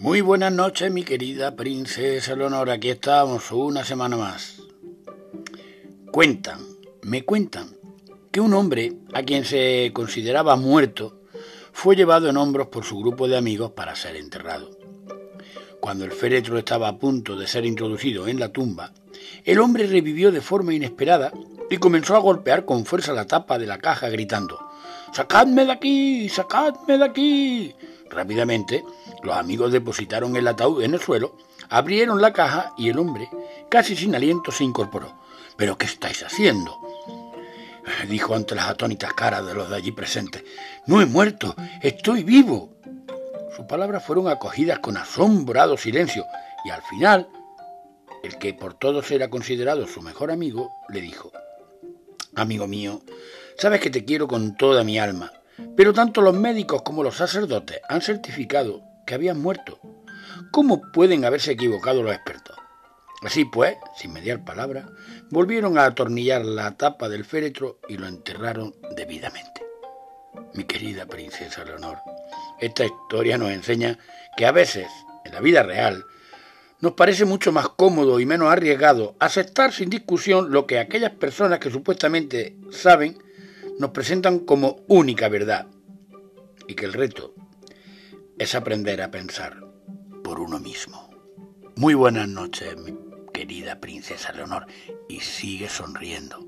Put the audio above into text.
Muy buenas noches, mi querida princesa Leonor. Aquí estamos una semana más. Cuentan, me cuentan, que un hombre a quien se consideraba muerto fue llevado en hombros por su grupo de amigos para ser enterrado. Cuando el féretro estaba a punto de ser introducido en la tumba, el hombre revivió de forma inesperada y comenzó a golpear con fuerza la tapa de la caja gritando ¡Sacadme de aquí! ¡Sacadme de aquí! Rápidamente, los amigos depositaron el ataúd en el suelo, abrieron la caja y el hombre, casi sin aliento, se incorporó. ¿Pero qué estáis haciendo? dijo ante las atónitas caras de los de allí presentes. No he muerto, estoy vivo. Sus palabras fueron acogidas con asombrado silencio y al final, el que por todos era considerado su mejor amigo, le dijo, Amigo mío, sabes que te quiero con toda mi alma pero tanto los médicos como los sacerdotes han certificado que habían muerto. ¿Cómo pueden haberse equivocado los expertos? Así pues, sin mediar palabra, volvieron a atornillar la tapa del féretro y lo enterraron debidamente. Mi querida princesa Leonor, esta historia nos enseña que a veces, en la vida real, nos parece mucho más cómodo y menos arriesgado aceptar sin discusión lo que aquellas personas que supuestamente saben nos presentan como única verdad y que el reto es aprender a pensar por uno mismo. Muy buenas noches, mi querida princesa Leonor, y sigue sonriendo.